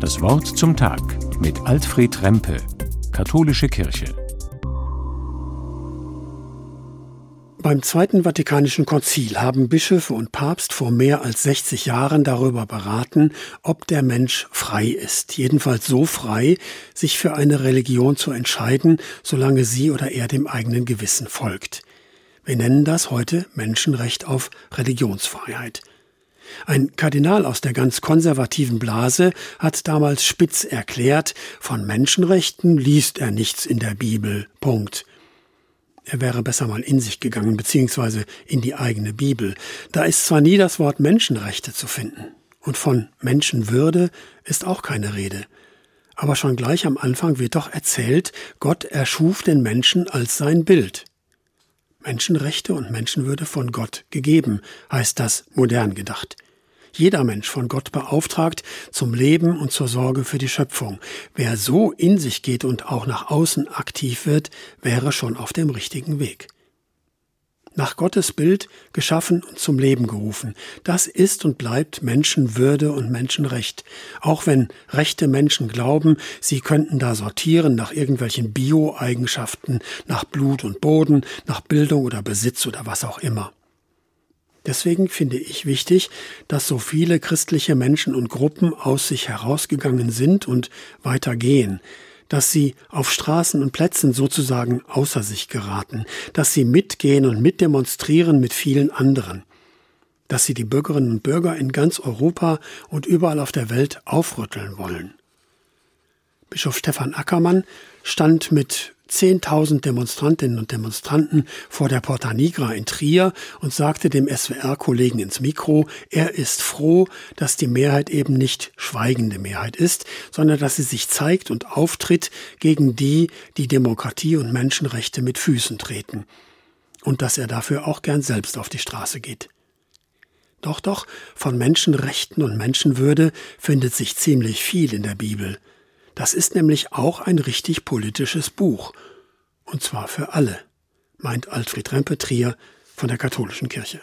Das Wort zum Tag mit Alfred Rempe, Katholische Kirche. Beim Zweiten Vatikanischen Konzil haben Bischöfe und Papst vor mehr als 60 Jahren darüber beraten, ob der Mensch frei ist, jedenfalls so frei, sich für eine Religion zu entscheiden, solange sie oder er dem eigenen Gewissen folgt. Wir nennen das heute Menschenrecht auf Religionsfreiheit. Ein Kardinal aus der ganz konservativen Blase hat damals spitz erklärt, von Menschenrechten liest er nichts in der Bibel. Punkt. Er wäre besser mal in sich gegangen, beziehungsweise in die eigene Bibel. Da ist zwar nie das Wort Menschenrechte zu finden. Und von Menschenwürde ist auch keine Rede. Aber schon gleich am Anfang wird doch erzählt, Gott erschuf den Menschen als sein Bild. Menschenrechte und Menschenwürde von Gott gegeben, heißt das modern gedacht jeder Mensch von Gott beauftragt zum Leben und zur Sorge für die Schöpfung. Wer so in sich geht und auch nach außen aktiv wird, wäre schon auf dem richtigen Weg. Nach Gottes Bild geschaffen und zum Leben gerufen. Das ist und bleibt Menschenwürde und Menschenrecht. Auch wenn rechte Menschen glauben, sie könnten da sortieren nach irgendwelchen Bio-Eigenschaften, nach Blut und Boden, nach Bildung oder Besitz oder was auch immer. Deswegen finde ich wichtig, dass so viele christliche Menschen und Gruppen aus sich herausgegangen sind und weitergehen, dass sie auf Straßen und Plätzen sozusagen außer sich geraten, dass sie mitgehen und mitdemonstrieren mit vielen anderen, dass sie die Bürgerinnen und Bürger in ganz Europa und überall auf der Welt aufrütteln wollen. Bischof Stefan Ackermann stand mit 10.000 Demonstrantinnen und Demonstranten vor der Porta Nigra in Trier und sagte dem SWR-Kollegen ins Mikro, er ist froh, dass die Mehrheit eben nicht schweigende Mehrheit ist, sondern dass sie sich zeigt und auftritt gegen die, die Demokratie und Menschenrechte mit Füßen treten. Und dass er dafür auch gern selbst auf die Straße geht. Doch, doch, von Menschenrechten und Menschenwürde findet sich ziemlich viel in der Bibel. Das ist nämlich auch ein richtig politisches Buch. Und zwar für alle, meint Alfred Rempe Trier von der Katholischen Kirche.